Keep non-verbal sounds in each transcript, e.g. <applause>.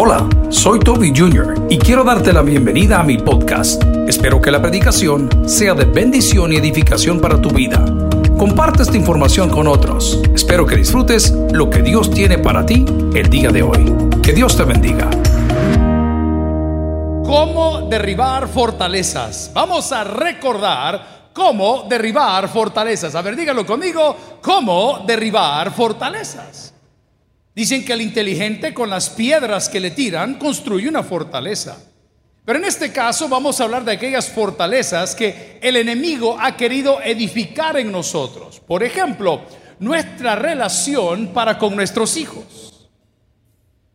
Hola, soy Toby Jr. y quiero darte la bienvenida a mi podcast. Espero que la predicación sea de bendición y edificación para tu vida. Comparte esta información con otros. Espero que disfrutes lo que Dios tiene para ti el día de hoy. Que Dios te bendiga. ¿Cómo derribar fortalezas? Vamos a recordar cómo derribar fortalezas. A ver, dígalo conmigo, ¿cómo derribar fortalezas? Dicen que el inteligente con las piedras que le tiran construye una fortaleza. Pero en este caso vamos a hablar de aquellas fortalezas que el enemigo ha querido edificar en nosotros. Por ejemplo, nuestra relación para con nuestros hijos.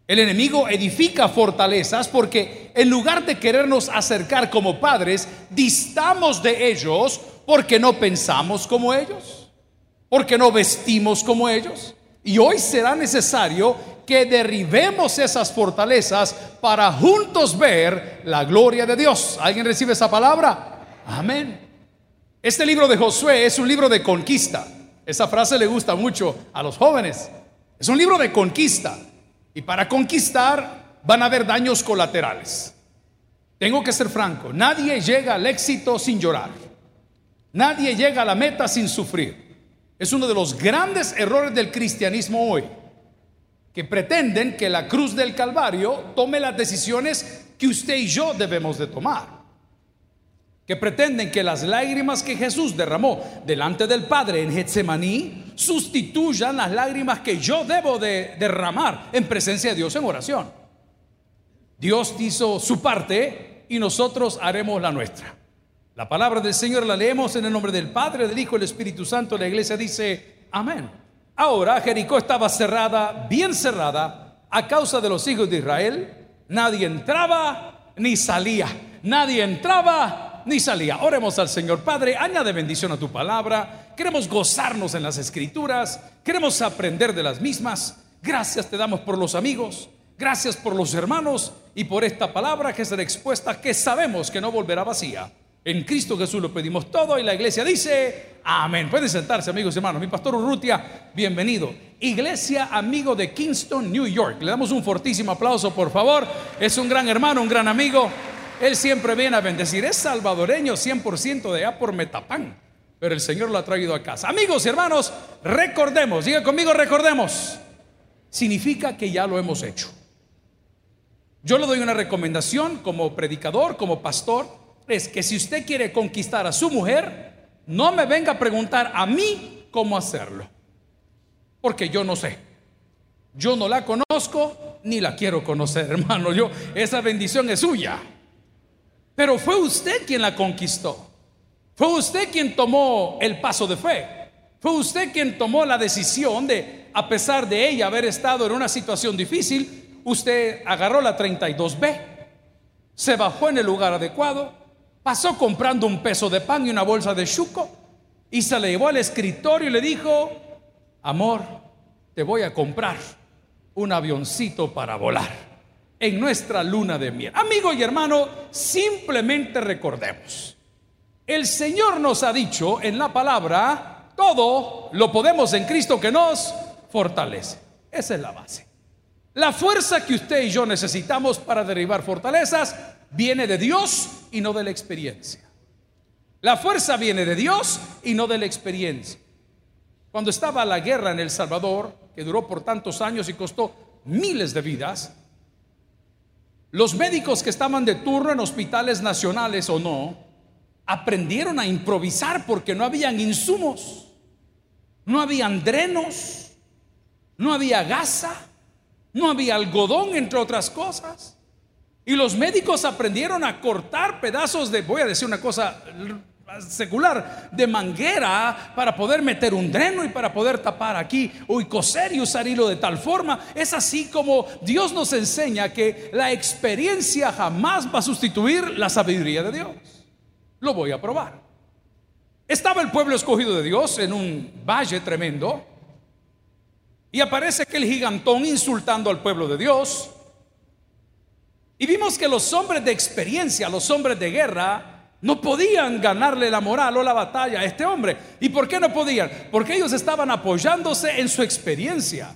El enemigo edifica fortalezas porque en lugar de querernos acercar como padres, distamos de ellos porque no pensamos como ellos, porque no vestimos como ellos. Y hoy será necesario que derribemos esas fortalezas para juntos ver la gloria de Dios. ¿Alguien recibe esa palabra? Amén. Este libro de Josué es un libro de conquista. Esa frase le gusta mucho a los jóvenes. Es un libro de conquista. Y para conquistar van a haber daños colaterales. Tengo que ser franco, nadie llega al éxito sin llorar. Nadie llega a la meta sin sufrir. Es uno de los grandes errores del cristianismo hoy, que pretenden que la cruz del Calvario tome las decisiones que usted y yo debemos de tomar. Que pretenden que las lágrimas que Jesús derramó delante del Padre en Getsemaní sustituyan las lágrimas que yo debo de derramar en presencia de Dios en oración. Dios hizo su parte y nosotros haremos la nuestra. La palabra del Señor la leemos en el nombre del Padre, del Hijo y del Espíritu Santo. La iglesia dice, amén. Ahora Jericó estaba cerrada, bien cerrada, a causa de los hijos de Israel. Nadie entraba ni salía. Nadie entraba ni salía. Oremos al Señor. Padre, añade bendición a tu palabra. Queremos gozarnos en las escrituras. Queremos aprender de las mismas. Gracias te damos por los amigos. Gracias por los hermanos y por esta palabra que será expuesta que sabemos que no volverá vacía. En Cristo Jesús lo pedimos todo y la iglesia dice, amén. Pueden sentarse amigos y hermanos. Mi pastor Urrutia, bienvenido. Iglesia amigo de Kingston, New York. Le damos un fortísimo aplauso, por favor. Es un gran hermano, un gran amigo. Él siempre viene a bendecir. Es salvadoreño 100% de allá por Metapán. Pero el Señor lo ha traído a casa. Amigos y hermanos, recordemos, diga conmigo, recordemos. Significa que ya lo hemos hecho. Yo le doy una recomendación como predicador, como pastor es que si usted quiere conquistar a su mujer, no me venga a preguntar a mí cómo hacerlo. Porque yo no sé. Yo no la conozco ni la quiero conocer, <laughs> hermano. Yo esa bendición es suya. Pero fue usted quien la conquistó. Fue usted quien tomó el paso de fe. Fue usted quien tomó la decisión de, a pesar de ella haber estado en una situación difícil, usted agarró la 32B, se bajó en el lugar adecuado, Pasó comprando un peso de pan y una bolsa de chuco y se le llevó al escritorio y le dijo, amor, te voy a comprar un avioncito para volar en nuestra luna de miel. Amigo y hermano, simplemente recordemos, el Señor nos ha dicho en la palabra, todo lo podemos en Cristo que nos fortalece. Esa es la base. La fuerza que usted y yo necesitamos para derribar fortalezas viene de Dios y no de la experiencia. La fuerza viene de Dios y no de la experiencia. Cuando estaba la guerra en El Salvador, que duró por tantos años y costó miles de vidas, los médicos que estaban de turno en hospitales nacionales o no, aprendieron a improvisar porque no habían insumos, no habían drenos, no había gasa, no había algodón, entre otras cosas. Y los médicos aprendieron a cortar pedazos de, voy a decir una cosa secular, de manguera para poder meter un dreno y para poder tapar aquí o coser y usar hilo de tal forma. Es así como Dios nos enseña que la experiencia jamás va a sustituir la sabiduría de Dios. Lo voy a probar. Estaba el pueblo escogido de Dios en un valle tremendo y aparece aquel gigantón insultando al pueblo de Dios y vimos que los hombres de experiencia, los hombres de guerra, no podían ganarle la moral o la batalla a este hombre. ¿Y por qué no podían? Porque ellos estaban apoyándose en su experiencia,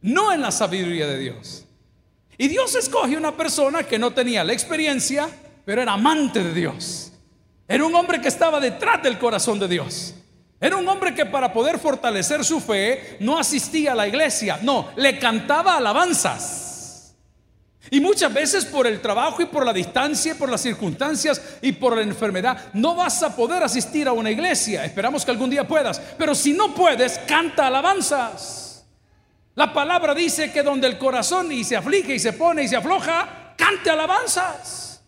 no en la sabiduría de Dios. Y Dios escoge una persona que no tenía la experiencia, pero era amante de Dios. Era un hombre que estaba detrás del corazón de Dios. Era un hombre que para poder fortalecer su fe no asistía a la iglesia, no, le cantaba alabanzas. Y muchas veces por el trabajo y por la distancia, por las circunstancias y por la enfermedad, no vas a poder asistir a una iglesia. Esperamos que algún día puedas. Pero si no puedes, canta alabanzas. La palabra dice que donde el corazón y se aflige y se pone y se afloja, cante alabanzas.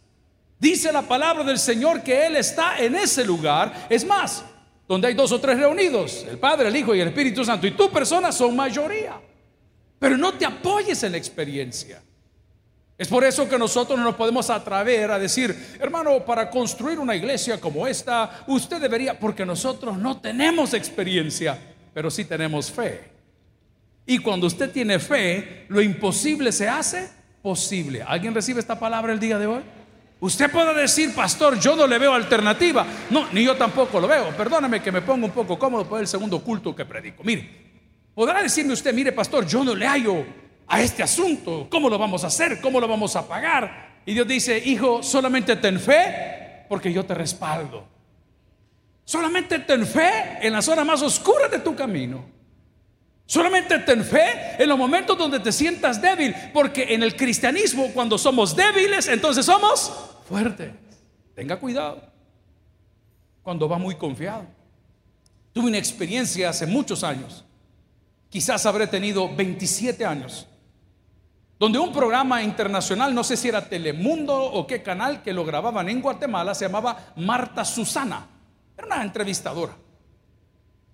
Dice la palabra del Señor que Él está en ese lugar. Es más, donde hay dos o tres reunidos, el Padre, el Hijo y el Espíritu Santo, y tu persona son mayoría. Pero no te apoyes en la experiencia. Es por eso que nosotros no nos podemos atrever a decir, hermano, para construir una iglesia como esta, usted debería, porque nosotros no tenemos experiencia, pero sí tenemos fe. Y cuando usted tiene fe, lo imposible se hace posible. ¿Alguien recibe esta palabra el día de hoy? Usted puede decir, pastor, yo no le veo alternativa. No, ni yo tampoco lo veo. Perdóname que me ponga un poco cómodo por el segundo culto que predico. Mire, podrá decirme usted, mire, pastor, yo no le hallo a este asunto. ¿Cómo lo vamos a hacer? ¿Cómo lo vamos a pagar? Y Dios dice, hijo, solamente ten fe porque yo te respaldo. Solamente ten fe en la zona más oscura de tu camino. Solamente ten fe en los momentos donde te sientas débil, porque en el cristianismo cuando somos débiles, entonces somos fuertes. Tenga cuidado cuando va muy confiado. Tuve una experiencia hace muchos años, quizás habré tenido 27 años, donde un programa internacional, no sé si era Telemundo o qué canal, que lo grababan en Guatemala, se llamaba Marta Susana. Era una entrevistadora,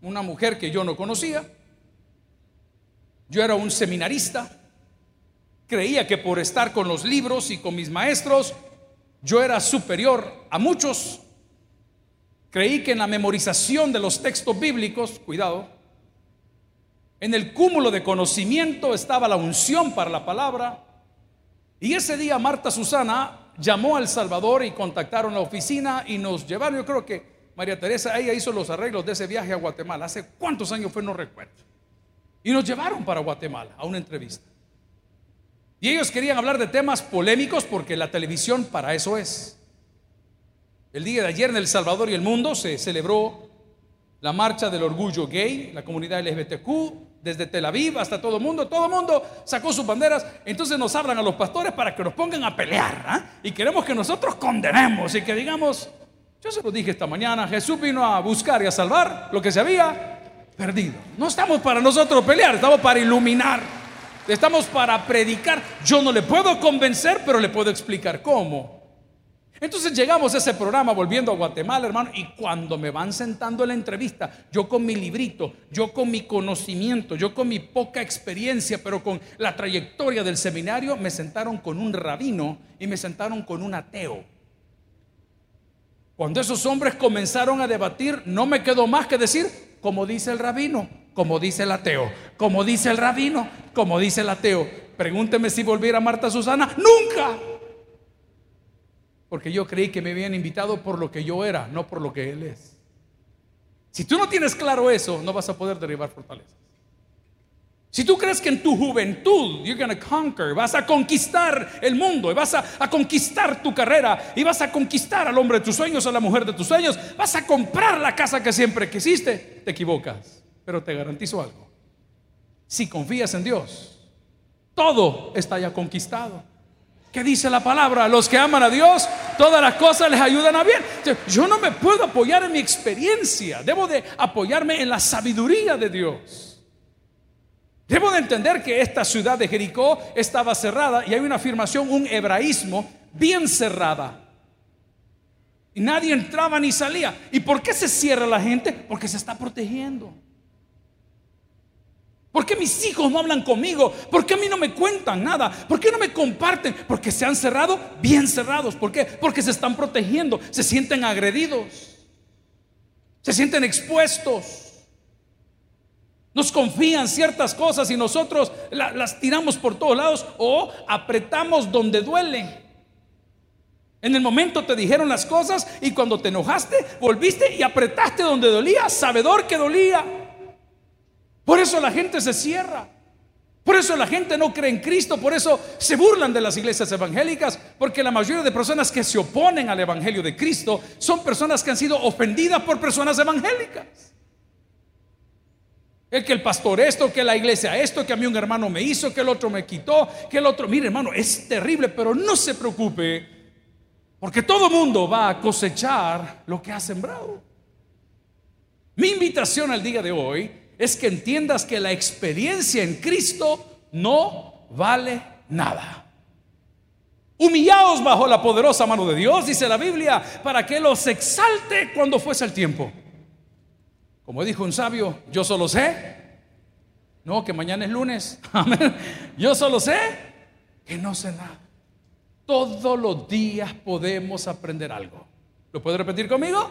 una mujer que yo no conocía yo era un seminarista. Creía que por estar con los libros y con mis maestros, yo era superior a muchos. Creí que en la memorización de los textos bíblicos, cuidado, en el cúmulo de conocimiento estaba la unción para la palabra. Y ese día Marta Susana llamó al Salvador y contactaron la oficina y nos llevaron, yo creo que María Teresa, ella hizo los arreglos de ese viaje a Guatemala. ¿Hace cuántos años fue? No recuerdo. Y nos llevaron para Guatemala a una entrevista. Y ellos querían hablar de temas polémicos porque la televisión para eso es. El día de ayer en El Salvador y el mundo se celebró la marcha del orgullo gay, la comunidad LGBTQ, desde Tel Aviv hasta todo el mundo. Todo el mundo sacó sus banderas. Entonces nos hablan a los pastores para que nos pongan a pelear. ¿ah? Y queremos que nosotros condenemos y que digamos, yo se lo dije esta mañana, Jesús vino a buscar y a salvar lo que se había perdido. No estamos para nosotros pelear, estamos para iluminar. Estamos para predicar. Yo no le puedo convencer, pero le puedo explicar cómo. Entonces llegamos a ese programa volviendo a Guatemala, hermano, y cuando me van sentando en la entrevista, yo con mi librito, yo con mi conocimiento, yo con mi poca experiencia, pero con la trayectoria del seminario, me sentaron con un rabino y me sentaron con un ateo. Cuando esos hombres comenzaron a debatir, no me quedó más que decir, como dice el rabino, como dice el ateo, como dice el rabino, como dice el ateo. Pregúnteme si volviera Marta Susana, nunca. Porque yo creí que me habían invitado por lo que yo era, no por lo que él es. Si tú no tienes claro eso, no vas a poder derribar fortalezas. Si tú crees que en tu juventud you're gonna conquer, vas a conquistar el mundo, y vas a, a, conquistar tu carrera, y vas a conquistar al hombre de tus sueños, a la mujer de tus sueños, vas a comprar la casa que siempre quisiste, te equivocas. Pero te garantizo algo. Si confías en Dios, todo está ya conquistado. ¿Qué dice la palabra? Los que aman a Dios, todas las cosas les ayudan a bien. Yo no me puedo apoyar en mi experiencia, debo de apoyarme en la sabiduría de Dios. Debo de entender que esta ciudad de Jericó estaba cerrada y hay una afirmación, un hebraísmo bien cerrada. Y nadie entraba ni salía. ¿Y por qué se cierra la gente? Porque se está protegiendo. ¿Por qué mis hijos no hablan conmigo? ¿Por qué a mí no me cuentan nada? ¿Por qué no me comparten? Porque se han cerrado bien cerrados. ¿Por qué? Porque se están protegiendo, se sienten agredidos, se sienten expuestos. Nos confían ciertas cosas y nosotros las tiramos por todos lados o apretamos donde duele. En el momento te dijeron las cosas y cuando te enojaste, volviste y apretaste donde dolía, sabedor que dolía. Por eso la gente se cierra. Por eso la gente no cree en Cristo, por eso se burlan de las iglesias evangélicas, porque la mayoría de personas que se oponen al Evangelio de Cristo son personas que han sido ofendidas por personas evangélicas. El que el pastor esto, que la iglesia esto, que a mí un hermano me hizo, que el otro me quitó, que el otro, mire hermano, es terrible, pero no se preocupe, porque todo mundo va a cosechar lo que ha sembrado. Mi invitación al día de hoy es que entiendas que la experiencia en Cristo no vale nada. Humillaos bajo la poderosa mano de Dios, dice la Biblia, para que los exalte cuando fuese el tiempo. Como dijo un sabio, yo solo sé, no, que mañana es lunes, <laughs> amén. Yo solo sé que no sé nada. Todos los días podemos aprender algo. ¿Lo puede repetir conmigo?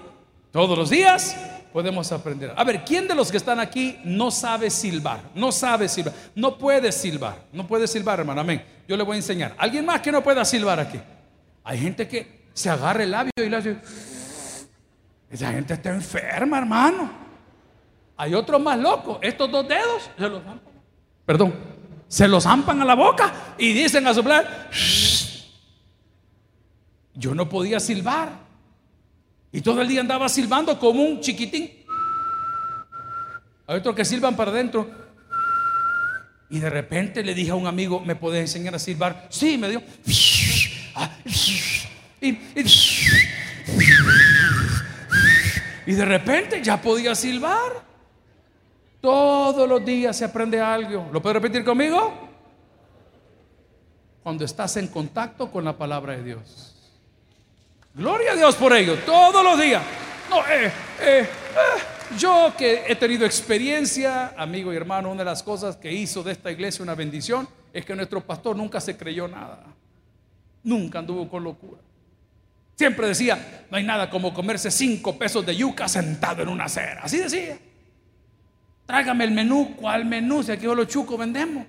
Todos los días podemos aprender. A ver, ¿quién de los que están aquí no sabe silbar? No sabe silbar. No puede silbar. No puede silbar, hermano. Amén. Yo le voy a enseñar. ¿Alguien más que no pueda silbar aquí? Hay gente que se agarra el labio y le hace... Esa gente está enferma, hermano. Hay otros más locos. Estos dos dedos se los zampan. Perdón. Se los zampan a la boca y dicen a soplar. Yo no podía silbar. Y todo el día andaba silbando como un chiquitín. Hay otros que silban para adentro. Y de repente le dije a un amigo, ¿me puedes enseñar a silbar? Sí, me dio. Y, de repente ya podía silbar. Todos los días se aprende algo. ¿Lo puedes repetir conmigo? Cuando estás en contacto con la palabra de Dios. Gloria a Dios por ello, todos los días. No, eh, eh, eh, yo que he tenido experiencia, amigo y hermano, una de las cosas que hizo de esta iglesia una bendición es que nuestro pastor nunca se creyó nada. Nunca anduvo con locura. Siempre decía, no hay nada como comerse cinco pesos de yuca sentado en una acera. Así decía. Trágame el menú. ¿Cuál menú? Si aquí los chucos vendemos.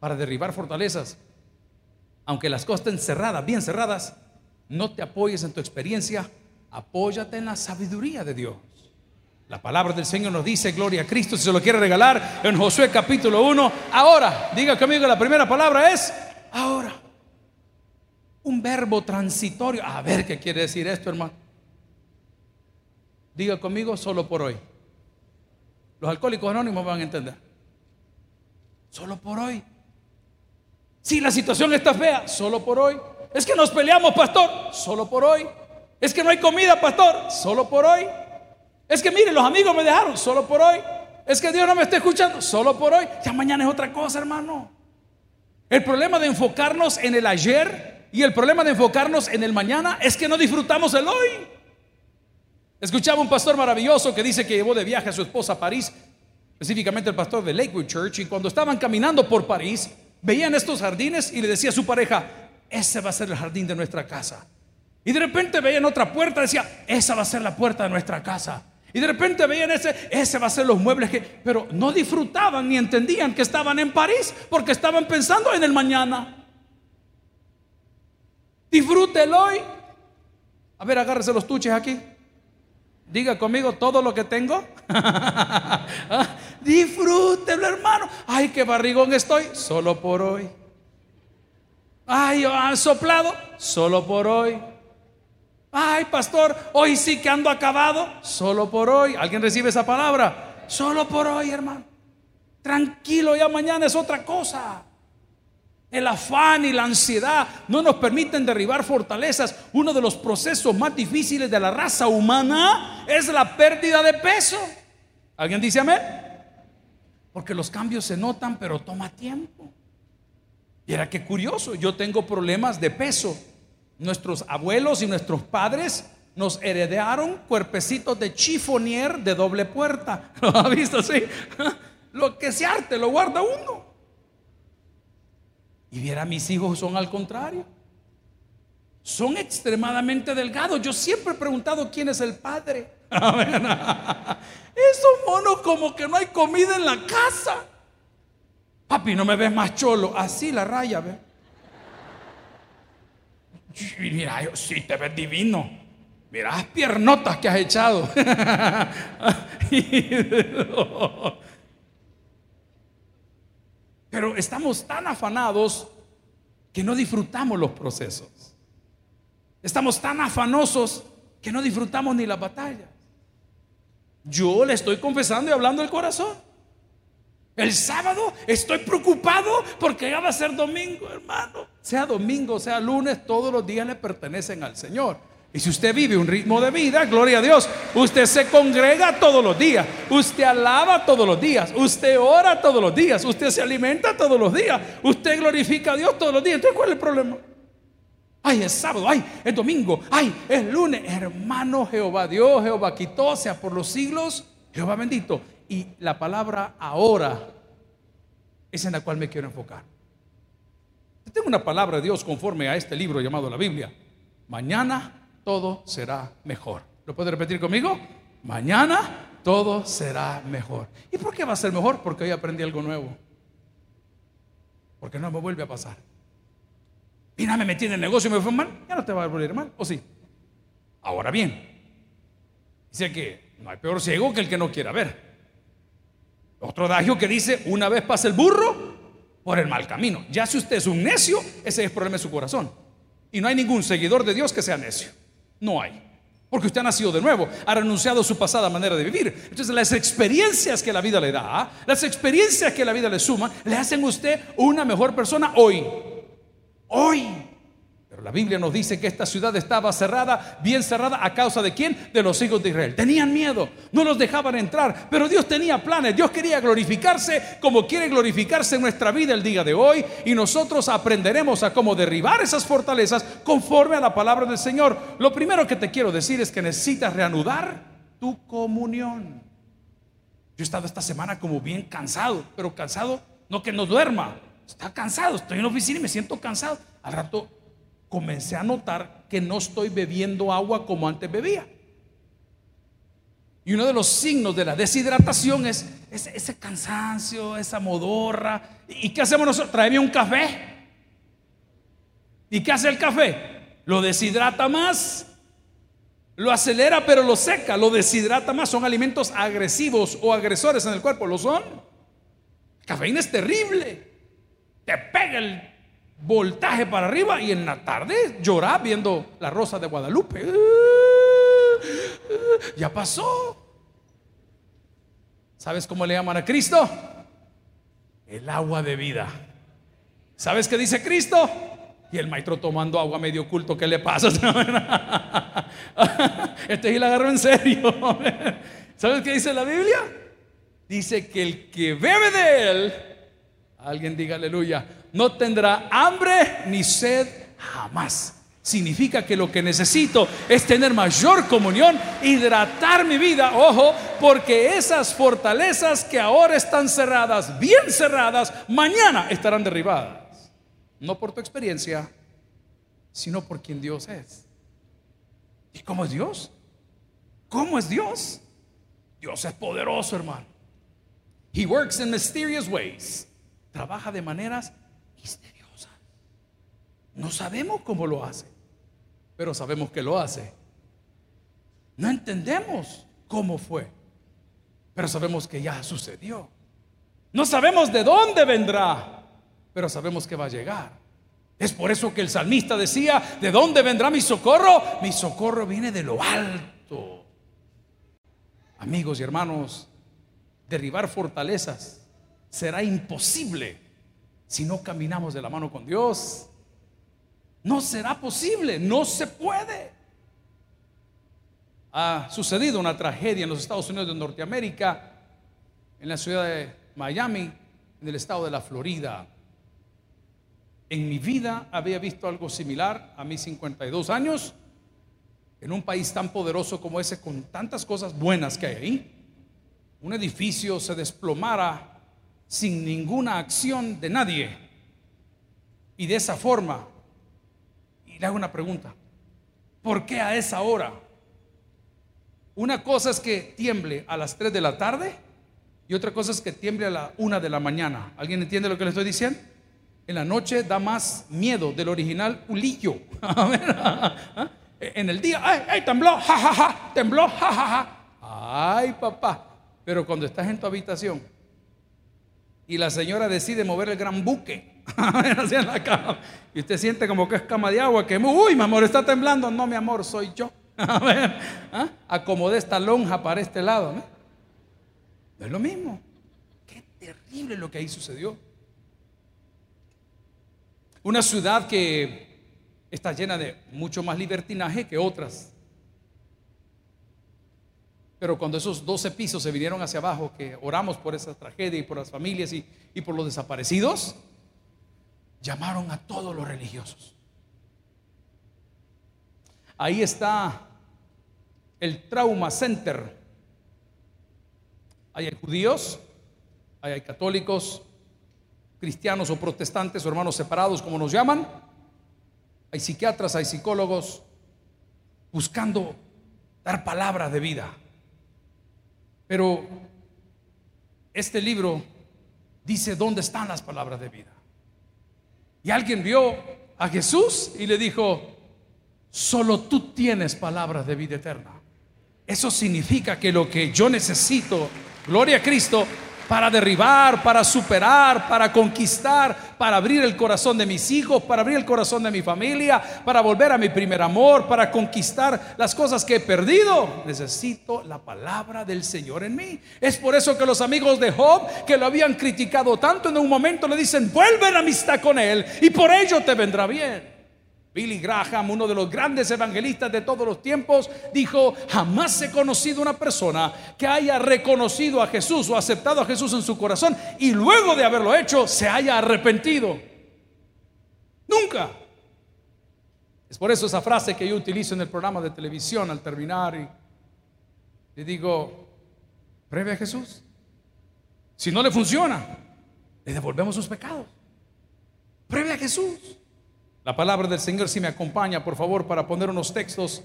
Para derribar fortalezas. Aunque las cosas estén cerradas, bien cerradas, no te apoyes en tu experiencia, apóyate en la sabiduría de Dios. La palabra del Señor nos dice, gloria a Cristo, si se lo quiere regalar, en Josué capítulo 1, ahora, diga conmigo, la primera palabra es ahora. Un verbo transitorio. A ver qué quiere decir esto, hermano. Diga conmigo, solo por hoy. Los alcohólicos anónimos van a entender. Solo por hoy. Si la situación está fea, solo por hoy. Es que nos peleamos, pastor, solo por hoy. Es que no hay comida, pastor, solo por hoy. Es que miren, los amigos me dejaron, solo por hoy. Es que Dios no me está escuchando, solo por hoy. Ya mañana es otra cosa, hermano. El problema de enfocarnos en el ayer y el problema de enfocarnos en el mañana es que no disfrutamos el hoy. Escuchaba un pastor maravilloso que dice que llevó de viaje a su esposa a París, específicamente el pastor de Lakewood Church, y cuando estaban caminando por París, veían estos jardines y le decía a su pareja, ese va a ser el jardín de nuestra casa. Y de repente veían otra puerta, decía, esa va a ser la puerta de nuestra casa. Y de repente veían ese, ese va a ser los muebles que, pero no disfrutaban ni entendían que estaban en París porque estaban pensando en el mañana. Disfrútelo hoy. A ver, agárrese los tuches aquí. Diga conmigo todo lo que tengo. <laughs> Disfrútelo, hermano. Ay, qué barrigón estoy. Solo por hoy. Ay, han soplado solo por hoy. Ay, pastor, hoy sí que ando acabado, solo por hoy. ¿Alguien recibe esa palabra? Solo por hoy, hermano. Tranquilo, ya mañana es otra cosa. El afán y la ansiedad no nos permiten derribar fortalezas. Uno de los procesos más difíciles de la raza humana es la pérdida de peso. ¿Alguien dice amén? Porque los cambios se notan, pero toma tiempo. Y era que curioso, yo tengo problemas de peso. Nuestros abuelos y nuestros padres nos heredaron cuerpecitos de chifonier de doble puerta. <laughs> ¿Lo ha visto así? <laughs> Lo que se arte lo guarda uno. Y viera, mis hijos son al contrario. Son extremadamente delgados. Yo siempre he preguntado quién es el padre. <laughs> Esos monos como que no hay comida en la casa. Papi, no me ves más cholo. Así la raya, ve. mira, sí te ves divino. Mira las piernotas que has echado. <laughs> Pero estamos tan afanados que no disfrutamos los procesos. Estamos tan afanosos que no disfrutamos ni las batallas. Yo le estoy confesando y hablando del corazón. El sábado estoy preocupado porque ya va a ser domingo, hermano. Sea domingo, sea lunes, todos los días le pertenecen al Señor. Y si usted vive un ritmo de vida, gloria a Dios, usted se congrega todos los días, usted alaba todos los días, usted ora todos los días, usted se alimenta todos los días, usted glorifica a Dios todos los días. Entonces, ¿cuál es el problema? Ay, es sábado, ay, es domingo, ay, es lunes. Hermano Jehová Dios, Jehová quitó, sea por los siglos, Jehová bendito. Y la palabra ahora es en la cual me quiero enfocar. tengo una palabra de Dios conforme a este libro llamado la Biblia. Mañana todo será mejor. ¿Lo puede repetir conmigo? Mañana todo será mejor. ¿Y por qué va a ser mejor? Porque hoy aprendí algo nuevo. Porque no me vuelve a pasar. Mira, me metí en el negocio y me fue mal. Ya no te va a volver mal, ¿o sí? Ahora bien, dice que no hay peor ciego que el que no quiera ver. Otro adagio que dice, una vez pasa el burro por el mal camino. Ya si usted es un necio, ese es el problema de su corazón. Y no hay ningún seguidor de Dios que sea necio. No hay. Porque usted ha nacido de nuevo, ha renunciado a su pasada manera de vivir. Entonces las experiencias que la vida le da, las experiencias que la vida le suma, le hacen a usted una mejor persona hoy. Hoy. La Biblia nos dice que esta ciudad estaba cerrada, bien cerrada, a causa de quién? De los hijos de Israel. Tenían miedo, no los dejaban entrar, pero Dios tenía planes, Dios quería glorificarse como quiere glorificarse en nuestra vida el día de hoy y nosotros aprenderemos a cómo derribar esas fortalezas conforme a la palabra del Señor. Lo primero que te quiero decir es que necesitas reanudar tu comunión. Yo he estado esta semana como bien cansado, pero cansado no que no duerma, está cansado, estoy en la oficina y me siento cansado. Al rato comencé a notar que no estoy bebiendo agua como antes bebía. Y uno de los signos de la deshidratación es ese, cansancio, esa modorra. ¿Y qué hacemos nosotros? Traeme un café. ¿Y qué hace el café? Lo deshidrata más, lo acelera pero lo seca, lo deshidrata más. Son alimentos agresivos o agresores en el cuerpo, ¿lo son? Cafeína es terrible. Te pega el voltaje para arriba y en la tarde llorar viendo la rosa de Guadalupe. Ya pasó. ¿Sabes cómo le llaman a Cristo? El agua de vida. ¿Sabes qué dice Cristo? Y el maestro tomando agua medio oculto, ¿qué le pasa? <laughs> Este sí la agarró en serio. ¿Sabes qué dice la Biblia? Dice que el que bebe de él, alguien diga aleluya, no tendrá hambre ni sed jamás. Significa que lo que necesito es tener mayor comunión, hidratar mi vida, ojo, porque esas fortalezas que ahora están cerradas, bien cerradas, mañana estarán derribadas. No por tu experiencia, sino por quien Dios es. ¿Y cómo es Dios? ¿Cómo es Dios? Dios es poderoso, hermano. He works in mysterious ways. Trabaja de maneras misteriosa. No sabemos cómo lo hace, pero sabemos que lo hace. No entendemos cómo fue, pero sabemos que ya sucedió. No sabemos de dónde vendrá, pero sabemos que va a llegar. Es por eso que el salmista decía, ¿de dónde vendrá mi socorro? Mi socorro viene de lo alto. Amigos y hermanos, derribar fortalezas será imposible si no caminamos de la mano con Dios. No será posible, no se puede. Ha sucedido una tragedia en los Estados Unidos de Norteamérica, en la ciudad de Miami, en el estado de la Florida. En mi vida había visto algo similar a mis 52 años, en un país tan poderoso como ese, con tantas cosas buenas que hay ahí. Un edificio se desplomara sin ninguna acción de nadie. Y de esa forma, y le hago una pregunta, ¿por qué a esa hora? Una cosa es que tiemble a las 3 de la tarde y otra cosa es que tiemble a la 1 de la mañana. ¿Alguien entiende lo que le estoy diciendo? En la noche da más miedo del original ulillo. <laughs> <laughs> en el día, ¡ay, ay tembló! ¡Ja, ja, ja! Tembló, ja, ja, ja. Ay, papá. Pero cuando estás en tu habitación y la señora decide mover el gran buque <laughs> hacia la cama. Y usted siente como que es cama de agua, que, uy, mi amor, está temblando. No, mi amor, soy yo. <laughs> A ¿ah? acomodé esta lonja para este lado. ¿no? es lo mismo. Qué terrible lo que ahí sucedió. Una ciudad que está llena de mucho más libertinaje que otras. Pero cuando esos 12 pisos se vinieron hacia abajo, que oramos por esa tragedia y por las familias y, y por los desaparecidos, llamaron a todos los religiosos. Ahí está el Trauma Center. Ahí hay judíos, ahí hay católicos, cristianos o protestantes o hermanos separados, como nos llaman. Hay psiquiatras, hay psicólogos buscando dar palabras de vida. Pero este libro dice dónde están las palabras de vida. Y alguien vio a Jesús y le dijo, solo tú tienes palabras de vida eterna. Eso significa que lo que yo necesito, gloria a Cristo, para derribar, para superar, para conquistar, para abrir el corazón de mis hijos, para abrir el corazón de mi familia, para volver a mi primer amor, para conquistar las cosas que he perdido. Necesito la palabra del Señor en mí. Es por eso que los amigos de Job, que lo habían criticado tanto, en un momento le dicen, vuelve en amistad con él y por ello te vendrá bien. Billy Graham, uno de los grandes evangelistas de todos los tiempos, dijo, jamás he conocido una persona que haya reconocido a Jesús o aceptado a Jesús en su corazón y luego de haberlo hecho se haya arrepentido. Nunca. Es por eso esa frase que yo utilizo en el programa de televisión al terminar y le digo, pruebe a Jesús. Si no le funciona, le devolvemos sus pecados. Pruebe a Jesús. La palabra del Señor si me acompaña, por favor, para poner unos textos.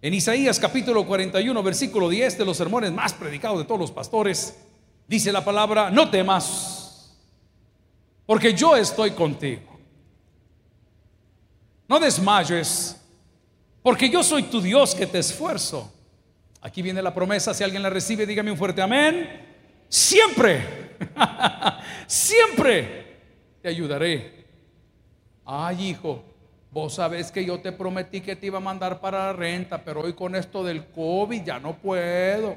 En Isaías capítulo 41, versículo 10 de los sermones más predicados de todos los pastores, dice la palabra, no temas, porque yo estoy contigo. No desmayes, porque yo soy tu Dios que te esfuerzo. Aquí viene la promesa, si alguien la recibe, dígame un fuerte amén. Siempre, <laughs> siempre te ayudaré Ay, hijo, vos sabés que yo te prometí que te iba a mandar para la renta, pero hoy con esto del COVID ya no puedo.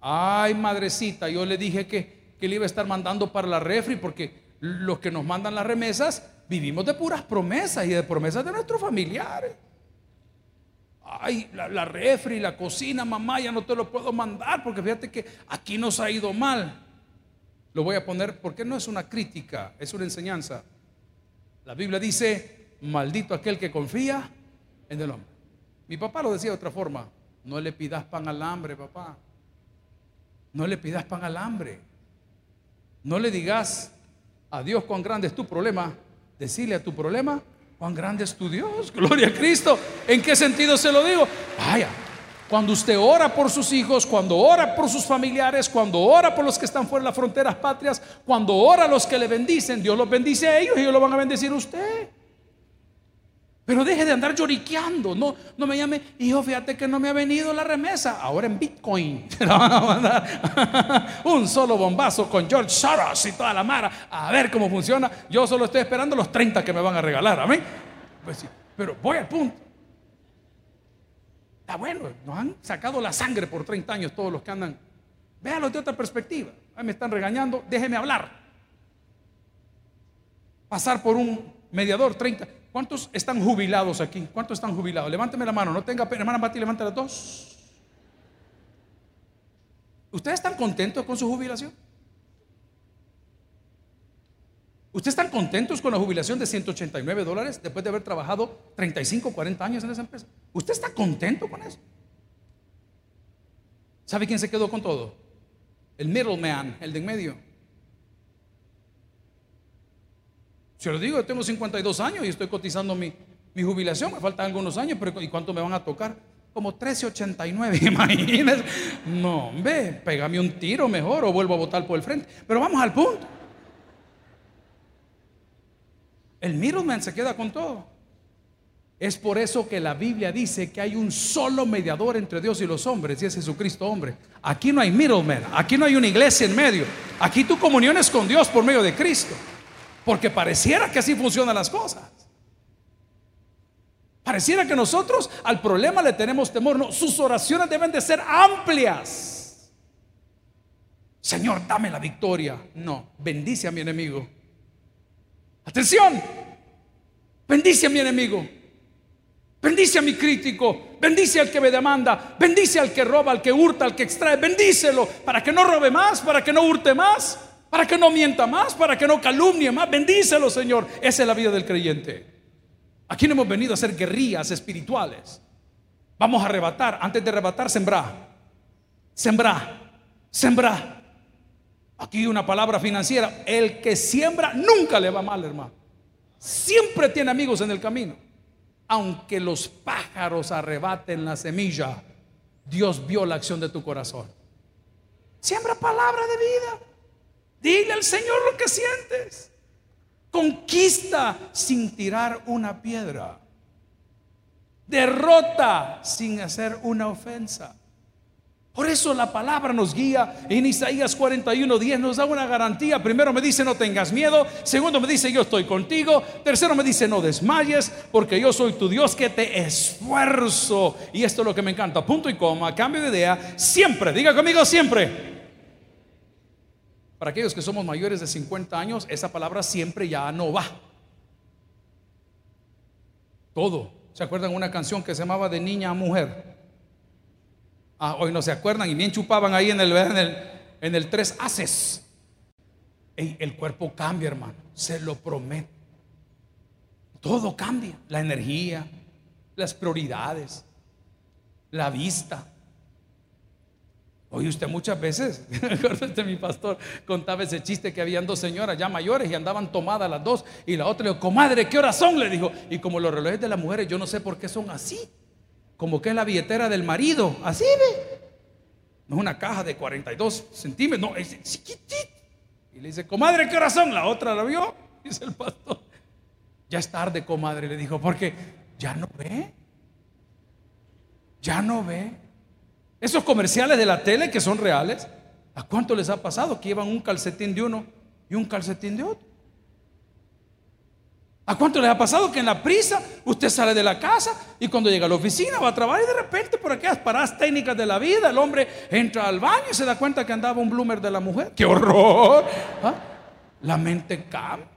Ay, madrecita, yo le dije que, que le iba a estar mandando para la refri porque los que nos mandan las remesas vivimos de puras promesas y de promesas de nuestros familiares. Ay, la, la, refri, la cocina, mamá, ya no te lo puedo mandar porque fíjate que aquí nos ha ido mal. Lo voy a poner porque no es una crítica, es una enseñanza. La Biblia dice, maldito aquel que confía en el hombre. Mi papá lo decía de otra forma, no le pidas pan al hambre, papá. No le pidas pan al hambre. No le digas a Dios cuán grande es tu problema. Decirle a tu problema cuán grande es tu Dios. <laughs> Gloria a Cristo. ¿En qué sentido se lo digo? Vaya, cuando usted ora por sus hijos, cuando ora por sus familiares, cuando ora por los que están fuera de las fronteras patrias, cuando ora a los que le bendicen, Dios los bendice a ellos y ellos lo van a bendecir a usted. Pero deje de andar lloriqueando. No, no me llame, hijo, fíjate que no me ha venido la remesa. Ahora en Bitcoin. <laughs> <laughs> Un solo bombazo con George Soros y toda la mara. A ver cómo funciona. Yo solo estoy esperando los 30 que me van a regalar. Amén. Pues pero voy al punto. Está bueno, nos han sacado la sangre por 30 años todos los que andan. Véanlo de otra perspectiva. Ahí me están regañando, déjeme hablar. Pasar por un mediador, 30. ¿Cuántos están jubilados aquí? ¿Cuántos están jubilados? Levánteme la mano, no tenga pena. Hermana Pati, levántala dos. ¿Ustedes están contentos con su jubilación? ¿Ustedes están contentos con la jubilación de 189 dólares después de haber trabajado 35, 40 años en esa empresa? ¿Usted está contento con eso? ¿Sabe quién se quedó con todo? El middleman, el de en medio. Se lo digo, yo tengo 52 años y estoy cotizando mi, mi jubilación, me faltan algunos años, pero ¿y cuánto me van a tocar? Como 13.89, <laughs> imagínense. No, ve, pégame un tiro mejor o vuelvo a votar por el frente. Pero vamos al punto. El middleman se queda con todo. Es por eso que la Biblia dice que hay un solo mediador entre Dios y los hombres, y es Jesucristo hombre. Aquí no hay middleman, aquí no hay una iglesia en medio. Aquí tu comunión es con Dios por medio de Cristo. Porque pareciera que así funcionan las cosas. Pareciera que nosotros al problema le tenemos temor. No, sus oraciones deben de ser amplias. Señor, dame la victoria. No, bendice a mi enemigo. Atención, bendice a mi enemigo. Bendice a mi crítico, bendice al que me demanda, bendice al que roba, al que hurta, al que extrae, bendícelo para que no robe más, para que no hurte más, para que no mienta más, para que no calumnie más. Bendícelo, Señor. Esa es la vida del creyente. Aquí no hemos venido a hacer guerrillas espirituales. Vamos a arrebatar, antes de arrebatar, sembrar. Sembrar, sembrar. Aquí una palabra financiera. El que siembra nunca le va mal, hermano. Siempre tiene amigos en el camino aunque los pájaros arrebaten la semilla, Dios vio la acción de tu corazón. Siembra palabra de vida. Dile al Señor lo que sientes. Conquista sin tirar una piedra. Derrota sin hacer una ofensa. Por eso la palabra nos guía. En Isaías 41, 10 nos da una garantía. Primero me dice no tengas miedo. Segundo me dice yo estoy contigo. Tercero me dice no desmayes porque yo soy tu Dios que te esfuerzo. Y esto es lo que me encanta. Punto y coma. Cambio de idea. Siempre. Diga conmigo siempre. Para aquellos que somos mayores de 50 años, esa palabra siempre ya no va. Todo. ¿Se acuerdan una canción que se llamaba De niña a mujer? Ah, hoy no se acuerdan y bien chupaban ahí en el, en el, en el tres haces. el cuerpo cambia, hermano, se lo prometo. Todo cambia, la energía, las prioridades, la vista. Oye, usted muchas veces, <laughs> mi pastor contaba ese chiste que habían dos señoras ya mayores y andaban tomadas las dos y la otra le dijo, comadre, ¿qué horas son? Le dijo, y como los relojes de las mujeres, yo no sé por qué son así como que es la billetera del marido. Así ve. No es una caja de 42 centímetros, no, es. Y le dice, comadre, ¿qué razón? La otra la vio, <laughs> dice el pastor. Ya es tarde, comadre, le dijo, porque ya no ve. Ya no ve. Esos comerciales de la tele que son reales, ¿a cuánto les ha pasado que llevan un calcetín de uno y un calcetín de otro? ¿A cuánto les ha pasado que en la prisa usted sale de la casa y cuando llega a la oficina va a trabajar y de repente por aquellas paradas técnicas de la vida el hombre entra al baño y se da cuenta que andaba un bloomer de la mujer? ¡Qué horror! ¿Ah? La mente cambia.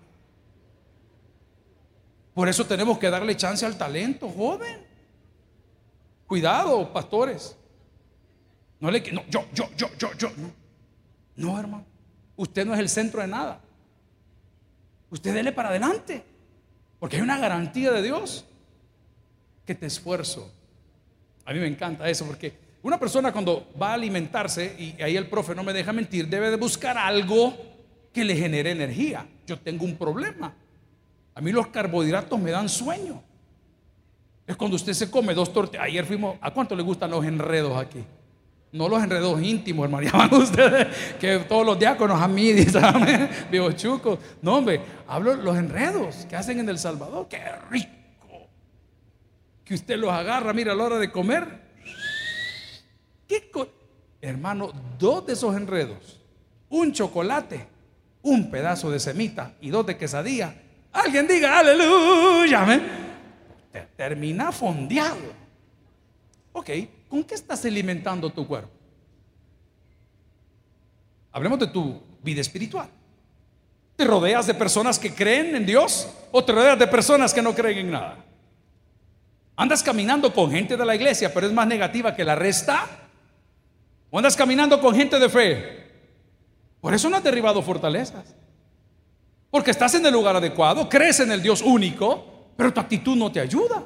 Por eso tenemos que darle chance al talento joven. Cuidado, pastores. No le no, yo, yo, yo, yo, yo. No, hermano. Usted no es el centro de nada. Usted dele para adelante. Porque hay una garantía de Dios que te esfuerzo. A mí me encanta eso porque una persona cuando va a alimentarse, y ahí el profe no me deja mentir, debe de buscar algo que le genere energía. Yo tengo un problema. A mí los carbohidratos me dan sueño. Es cuando usted se come dos tortillas. Ayer fuimos, ¿a cuánto le gustan los enredos aquí? No los enredos íntimos, hermano. <laughs> Llaman ustedes que todos los diáconos a <laughs> mí vivo chuco. No, hombre, hablo los enredos que hacen en El Salvador. ¡Qué rico! Que usted los agarra, mira, a la hora de comer. ¿Qué Hermano, dos de esos enredos, un chocolate, un pedazo de semita y dos de quesadilla. Alguien diga aleluya. Termina fondeado. Ok, ¿con qué estás alimentando tu cuerpo? Hablemos de tu vida espiritual. ¿Te rodeas de personas que creen en Dios o te rodeas de personas que no creen en nada? ¿Andas caminando con gente de la iglesia, pero es más negativa que la resta? ¿O andas caminando con gente de fe? Por eso no has derribado fortalezas. Porque estás en el lugar adecuado, crees en el Dios único, pero tu actitud no te ayuda.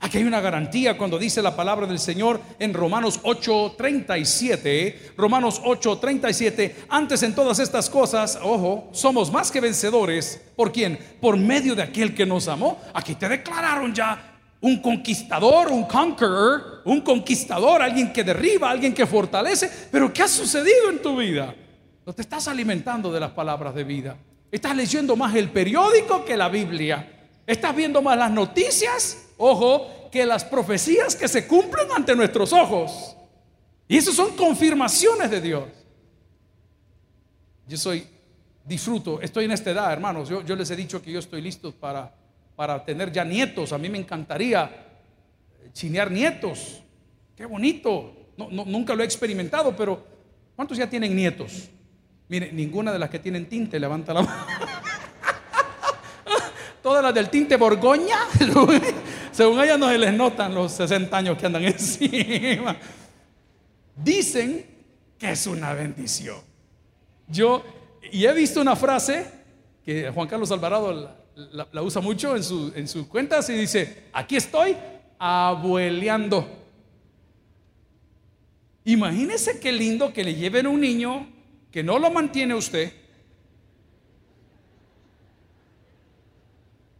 Aquí hay una garantía cuando dice la palabra del Señor en Romanos 8:37. Romanos 8:37. Antes en todas estas cosas, ojo, somos más que vencedores. ¿Por quién? Por medio de aquel que nos amó. Aquí te declararon ya un conquistador, un conqueror, un conquistador, alguien que derriba, alguien que fortalece. Pero ¿qué ha sucedido en tu vida? No te estás alimentando de las palabras de vida. Estás leyendo más el periódico que la Biblia. Estás viendo más las noticias ojo, que las profecías que se cumplen ante nuestros ojos. Y eso son confirmaciones de Dios. Yo soy, disfruto, estoy en esta edad, hermanos. Yo, yo les he dicho que yo estoy listo para, para tener ya nietos. A mí me encantaría chinear nietos. Qué bonito. No, no, nunca lo he experimentado, pero ¿cuántos ya tienen nietos? Mire, ninguna de las que tienen tinte levanta la <laughs> mano. Todas las del tinte Borgoña, <laughs> según ellas no se les notan los 60 años que andan <laughs> encima. Dicen que es una bendición. Yo, y he visto una frase que Juan Carlos Alvarado la, usa mucho en, en sus cuentas y dice, aquí estoy abueleando. Imagínese qué lindo que le lleven un niño que no lo mantiene usted,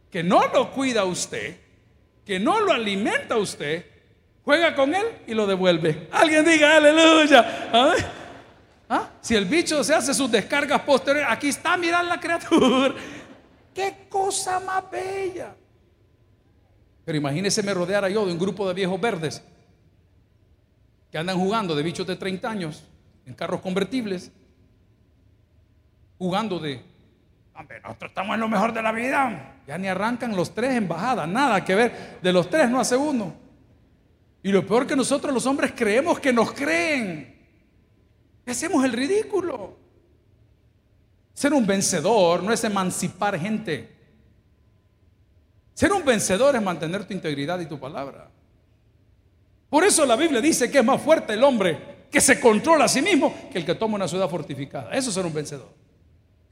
que no lo cuida usted, que no lo alimenta usted, juega con él y lo devuelve. Alguien diga aleluya. ¿Ah? Si el bicho se hace sus descargas posteriores, aquí está, mirad la criatura. <laughs> Qué cosa más bella. Pero imagínese me rodeara yo de un grupo de viejos verdes que andan jugando de bichos de 30 años en carros convertibles jugando de, hombre, nosotros estamos en lo mejor de la vida. Ya ni arrancan los tres en bajada, nada que ver. De los tres no hace uno. Y lo peor que nosotros los hombres creemos que nos creen. Hacemos el ridículo. Ser un vencedor no es emancipar gente. Ser un vencedor es mantener tu integridad y tu palabra. Por eso la Biblia dice que es más fuerte el hombre que se controla a sí mismo que el que toma una ciudad fortificada. Eso es ser un vencedor.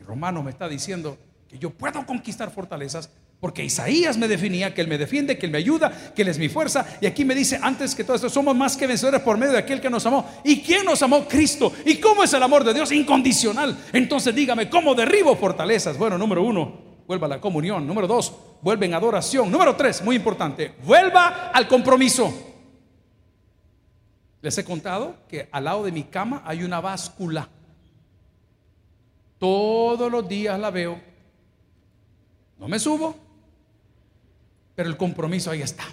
Romano me está diciendo que yo puedo conquistar fortalezas porque Isaías me definía que Él me defiende, que Él me ayuda, que Él es mi fuerza. Y aquí me dice, antes que todo esto, somos más que vencedores por medio de aquel que nos amó. ¿Y quién nos amó? Cristo. ¿Y cómo es el amor de Dios? Incondicional. Entonces dígame, ¿cómo derribo fortalezas? Bueno, número uno, vuelva a la comunión. Número dos, vuelve en adoración. Número tres, muy importante, vuelva al compromiso. Les he contado que al lado de mi cama hay una báscula. Todos los días la veo. No me subo, pero el compromiso ahí está.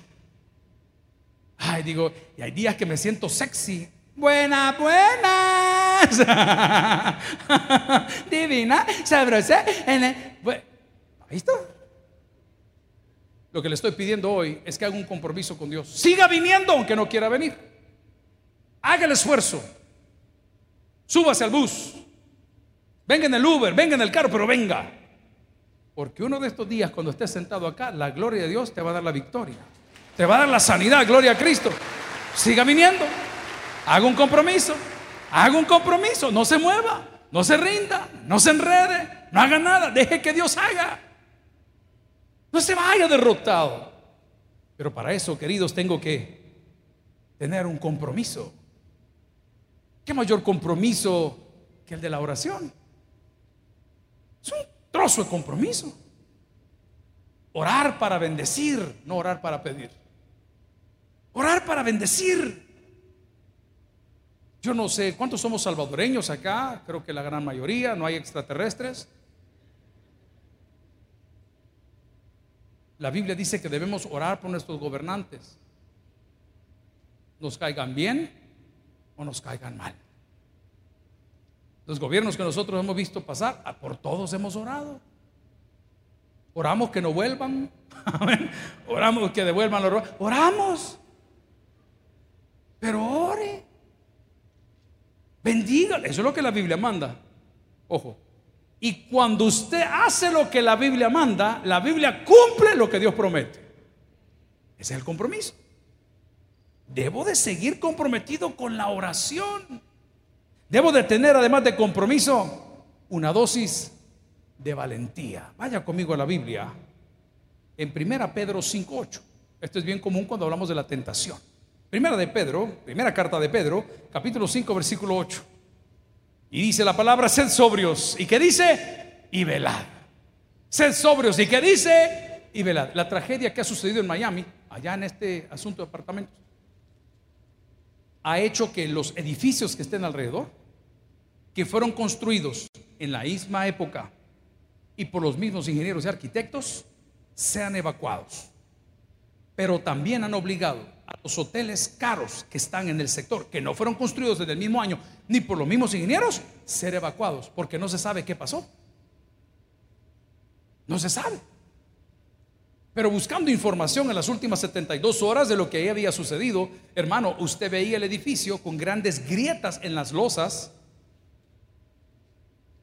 Ay, digo, y hay días que me siento sexy. Buena, buenas. <laughs> Divina, sabrosa. Está. Lo que le estoy pidiendo hoy es que haga un compromiso con Dios. Siga viniendo aunque no quiera venir. Haga el esfuerzo. Súbase al bus. Venga en el Uber, venga en el carro, pero venga. Porque uno de estos días, cuando estés sentado acá, la gloria de Dios te va a dar la victoria. Te va a dar la sanidad, gloria a Cristo. Siga viniendo. Haga un compromiso. Haga un compromiso. No se mueva. No se rinda. No se enrede. No haga nada. Deje que Dios haga. No se vaya derrotado. Pero para eso, queridos, tengo que tener un compromiso. ¿Qué mayor compromiso que el de la oración? Es un trozo de compromiso. Orar para bendecir, no orar para pedir. Orar para bendecir. Yo no sé cuántos somos salvadoreños acá, creo que la gran mayoría, no hay extraterrestres. La Biblia dice que debemos orar por nuestros gobernantes, nos caigan bien o nos caigan mal. Los gobiernos que nosotros hemos visto pasar, por todos hemos orado. Oramos que no vuelvan. <laughs> Oramos que devuelvan los Oramos. Pero ore. Bendiga. Eso es lo que la Biblia manda. Ojo. Y cuando usted hace lo que la Biblia manda, la Biblia cumple lo que Dios promete. Ese es el compromiso. Debo de seguir comprometido con la oración. Debo de tener, además de compromiso, una dosis de valentía. Vaya conmigo a la Biblia. En Primera Pedro 5.8. Esto es bien común cuando hablamos de la tentación. Primera de Pedro, primera carta de Pedro, capítulo 5, versículo 8. Y dice la palabra, sed sobrios. ¿Y qué dice? Y velad. Sed sobrios. ¿Y qué dice? Y velad. La tragedia que ha sucedido en Miami, allá en este asunto de apartamentos, ha hecho que los edificios que estén alrededor que fueron construidos en la misma época y por los mismos ingenieros y arquitectos sean evacuados. pero también han obligado a los hoteles caros que están en el sector, que no fueron construidos desde el mismo año, ni por los mismos ingenieros, ser evacuados, porque no se sabe qué pasó. No se sabe. Pero buscando información en las últimas 72 horas de lo que ahí había sucedido, hermano, usted veía el edificio con grandes grietas en las losas.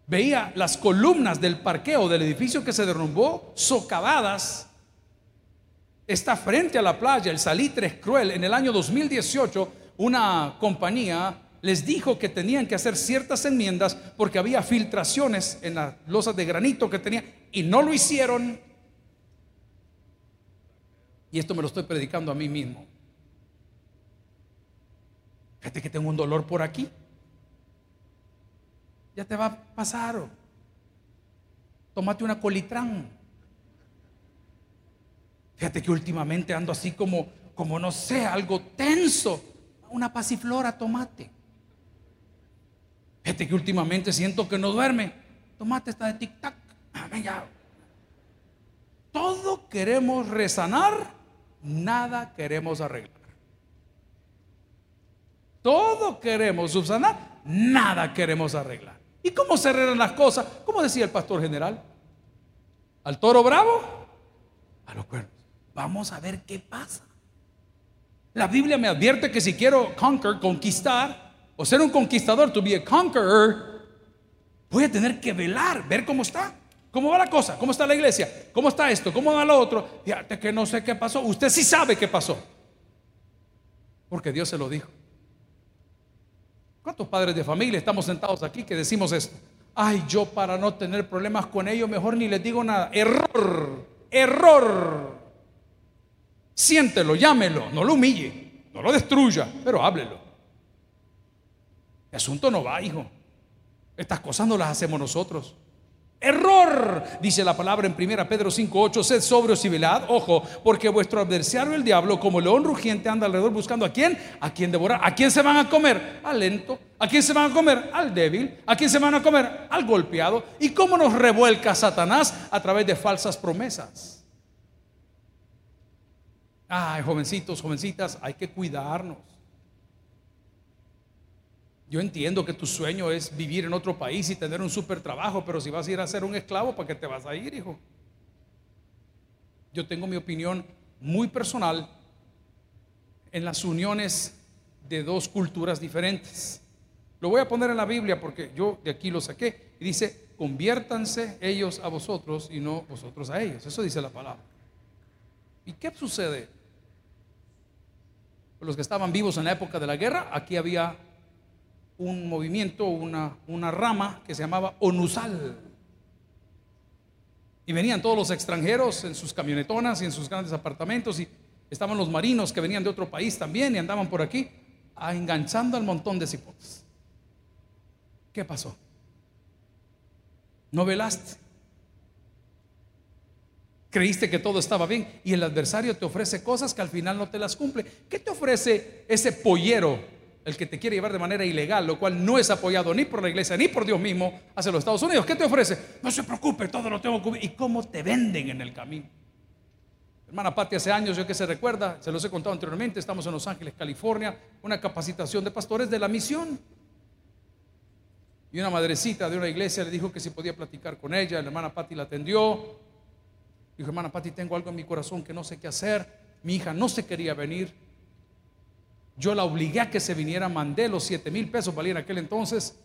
Veía las columnas del parqueo del edificio que se derrumbó socavadas. Está frente a la playa, el salitre es cruel. En el año 2018, una compañía les dijo que tenían que hacer ciertas enmiendas porque había filtraciones en las losas de granito que tenía y no lo hicieron y esto me lo estoy predicando a mí mismo. Fíjate que tengo un dolor por aquí. Ya te va a pasar. Tómate una colitrán. Fíjate que últimamente ando así como, como no sé, algo tenso. Una pasiflora, tomate. Fíjate que últimamente siento que no duerme. Tomate está de tic-tac. Todo queremos resanar nada queremos arreglar. Todo queremos subsanar, nada queremos arreglar. ¿Y cómo se arreglan las cosas? Como decía el pastor general, al toro bravo, a los cuernos. Vamos a ver qué pasa. La Biblia me advierte que si quiero conquer, conquistar, o ser un conquistador, to be a conqueror, voy a tener que velar, ver cómo está. ¿Cómo va la cosa? ¿Cómo está la iglesia? ¿Cómo está esto? ¿Cómo va lo otro? Fíjate que no sé qué pasó. Usted sí sabe qué pasó. Porque Dios se lo dijo. ¿Cuántos padres de familia estamos sentados aquí que decimos esto? Ay, yo para no tener problemas con ellos, mejor ni les digo nada. Error, error. Siéntelo, llámelo, no lo humille, no lo destruya, pero háblelo. El asunto no va, hijo. Estas cosas no las hacemos nosotros. Error, dice la palabra en 1 Pedro 5:8, sed sobrios y velad, ojo, porque vuestro adversario el diablo, como león rugiente, anda alrededor buscando a quién, a quién devorar, a quién se van a comer, al lento, a quién se van a comer, al débil, a quién se van a comer, al golpeado, y cómo nos revuelca Satanás a través de falsas promesas. Ay, jovencitos, jovencitas, hay que cuidarnos. Yo entiendo que tu sueño es vivir en otro país y tener un super trabajo, pero si vas a ir a ser un esclavo, ¿para qué te vas a ir, hijo? Yo tengo mi opinión muy personal en las uniones de dos culturas diferentes. Lo voy a poner en la Biblia porque yo de aquí lo saqué. Y dice, conviértanse ellos a vosotros y no vosotros a ellos. Eso dice la palabra. ¿Y qué sucede? Los que estaban vivos en la época de la guerra, aquí había un movimiento, una, una rama que se llamaba ONUSAL. Y venían todos los extranjeros en sus camionetonas y en sus grandes apartamentos y estaban los marinos que venían de otro país también y andaban por aquí enganchando al montón de cipotes. ¿Qué pasó? ¿No velaste? Creíste que todo estaba bien y el adversario te ofrece cosas que al final no te las cumple. ¿Qué te ofrece ese pollero el que te quiere llevar de manera ilegal, lo cual no es apoyado ni por la iglesia ni por Dios mismo hacia los Estados Unidos. ¿Qué te ofrece? No se preocupe, todo lo tengo cubierto. ¿Y cómo te venden en el camino? Hermana Pati, hace años, yo que se recuerda, se los he contado anteriormente, estamos en Los Ángeles, California, una capacitación de pastores de la misión. Y una madrecita de una iglesia le dijo que si podía platicar con ella, la hermana Pati la atendió. Dijo, hermana Pati, tengo algo en mi corazón que no sé qué hacer. Mi hija no se quería venir. Yo la obligué a que se viniera, mandé los 7 mil pesos, valía en aquel entonces.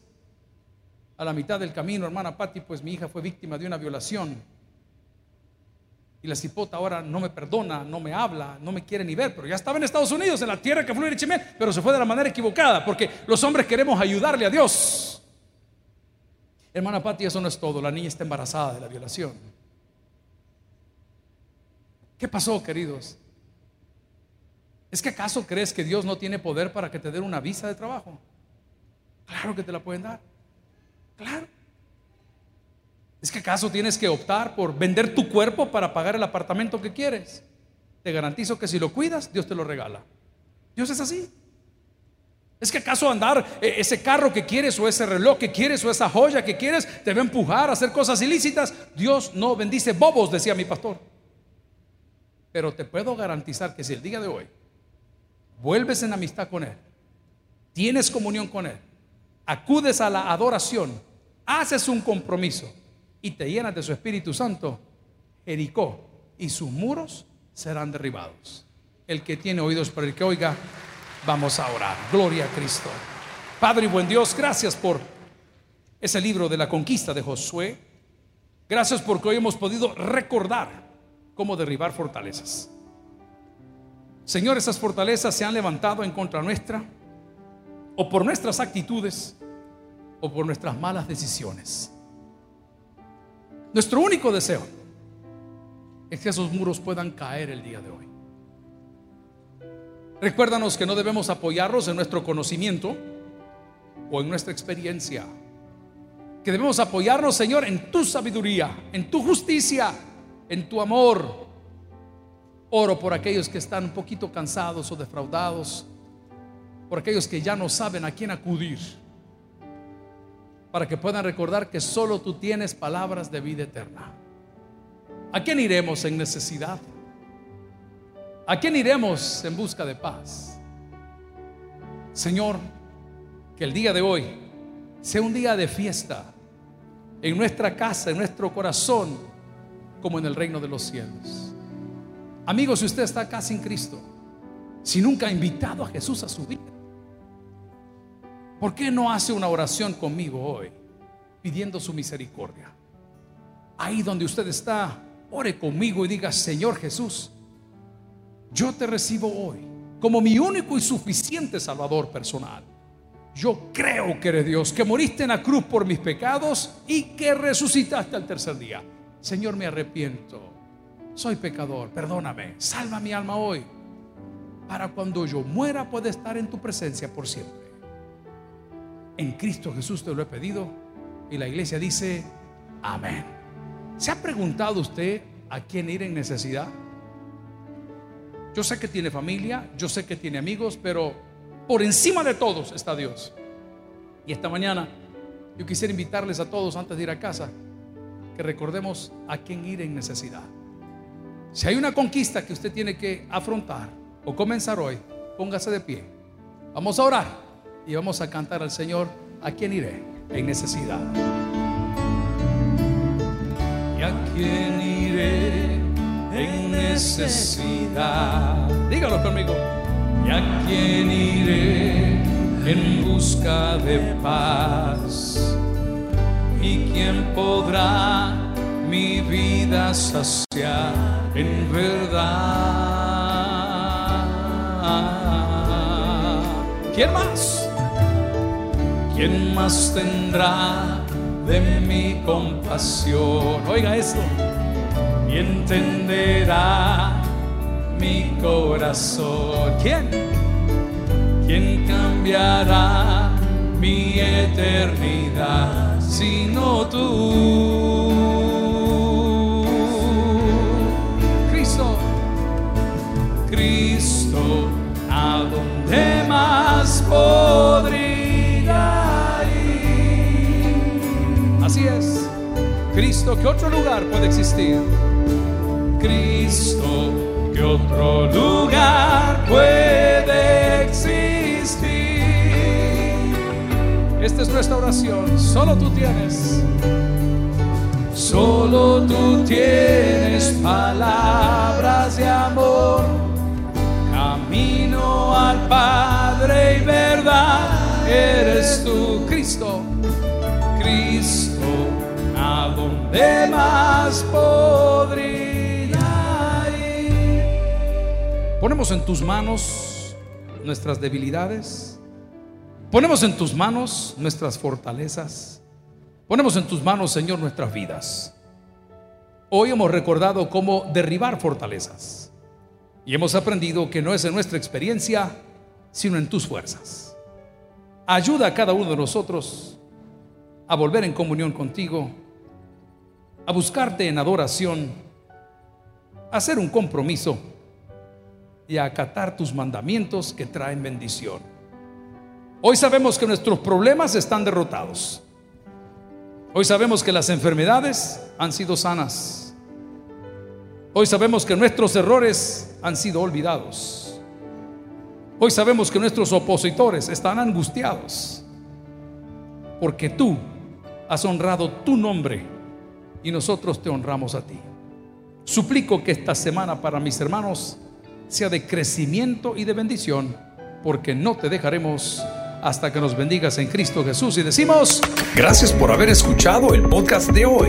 A la mitad del camino, hermana Patti, pues mi hija fue víctima de una violación. Y la cipota ahora no me perdona, no me habla, no me quiere ni ver, pero ya estaba en Estados Unidos, en la tierra que fue Chimé, pero se fue de la manera equivocada, porque los hombres queremos ayudarle a Dios. Hermana Patti, eso no es todo, la niña está embarazada de la violación. ¿Qué pasó, queridos? ¿Es que acaso crees que Dios no tiene poder para que te den una visa de trabajo? Claro que te la pueden dar. Claro. ¿Es que acaso tienes que optar por vender tu cuerpo para pagar el apartamento que quieres? Te garantizo que si lo cuidas, Dios te lo regala. Dios es así. ¿Es que acaso andar eh, ese carro que quieres o ese reloj que quieres o esa joya que quieres te va a empujar a hacer cosas ilícitas? Dios no bendice bobos, decía mi pastor. Pero te puedo garantizar que si el día de hoy vuelves en amistad con Él, tienes comunión con Él, acudes a la adoración, haces un compromiso y te llenas de su Espíritu Santo, Jericó y sus muros serán derribados. El que tiene oídos para el que oiga, vamos a orar. Gloria a Cristo. Padre y buen Dios, gracias por ese libro de la conquista de Josué. Gracias porque hoy hemos podido recordar cómo derribar fortalezas. Señor, esas fortalezas se han levantado en contra nuestra, o por nuestras actitudes, o por nuestras malas decisiones. Nuestro único deseo es que esos muros puedan caer el día de hoy. Recuérdanos que no debemos apoyarnos en nuestro conocimiento o en nuestra experiencia. Que debemos apoyarnos, Señor, en tu sabiduría, en tu justicia, en tu amor. Oro por aquellos que están un poquito cansados o defraudados, por aquellos que ya no saben a quién acudir, para que puedan recordar que solo tú tienes palabras de vida eterna. ¿A quién iremos en necesidad? ¿A quién iremos en busca de paz? Señor, que el día de hoy sea un día de fiesta en nuestra casa, en nuestro corazón, como en el reino de los cielos. Amigos, si usted está acá sin Cristo, si nunca ha invitado a Jesús a su vida, ¿por qué no hace una oración conmigo hoy pidiendo su misericordia? Ahí donde usted está, ore conmigo y diga, Señor Jesús, yo te recibo hoy como mi único y suficiente Salvador personal. Yo creo que eres Dios, que moriste en la cruz por mis pecados y que resucitaste al tercer día. Señor, me arrepiento. Soy pecador, perdóname. Salva mi alma hoy. Para cuando yo muera pueda estar en tu presencia por siempre. En Cristo Jesús te lo he pedido y la iglesia dice, amén. ¿Se ha preguntado usted a quién ir en necesidad? Yo sé que tiene familia, yo sé que tiene amigos, pero por encima de todos está Dios. Y esta mañana yo quisiera invitarles a todos antes de ir a casa que recordemos a quién ir en necesidad. Si hay una conquista que usted tiene que afrontar o comenzar hoy, póngase de pie. Vamos a orar y vamos a cantar al Señor a quién iré en necesidad. ¿Y a quién iré? en necesidad. Dígalo conmigo. ¿Y a quién iré en busca de paz? ¿Y quién podrá mi vida saciar en verdad? ¿Quién más? ¿Quién más tendrá de mi compasión? Oiga esto y entenderá mi corazón. ¿Quién? ¿Quién cambiará mi eternidad sino tú? Más? Así es. Cristo, ¿qué otro lugar puede existir? Cristo, que otro lugar puede existir? Esta es nuestra oración. Solo tú tienes. Solo tú tienes palabras de amor, Padre y verdad. Eres tú, Cristo. Cristo, ¿a dónde más podría? Ponemos en tus manos nuestras debilidades. Ponemos en tus manos nuestras fortalezas. Ponemos en tus manos, Señor, nuestras vidas. Hoy hemos recordado cómo derribar fortalezas. Y hemos aprendido que no es en nuestra experiencia, sino en tus fuerzas. Ayuda a cada uno de nosotros a volver en comunión contigo, a buscarte en adoración, a hacer un compromiso y a acatar tus mandamientos que traen bendición. Hoy sabemos que nuestros problemas están derrotados. Hoy sabemos que las enfermedades han sido sanas. Hoy sabemos que nuestros errores han sido olvidados. Hoy sabemos que nuestros opositores están angustiados porque tú has honrado tu nombre y nosotros te honramos a ti. Suplico que esta semana para mis hermanos sea de crecimiento y de bendición, porque no te dejaremos hasta que nos bendigas en Cristo Jesús y decimos, gracias por haber escuchado el podcast de hoy.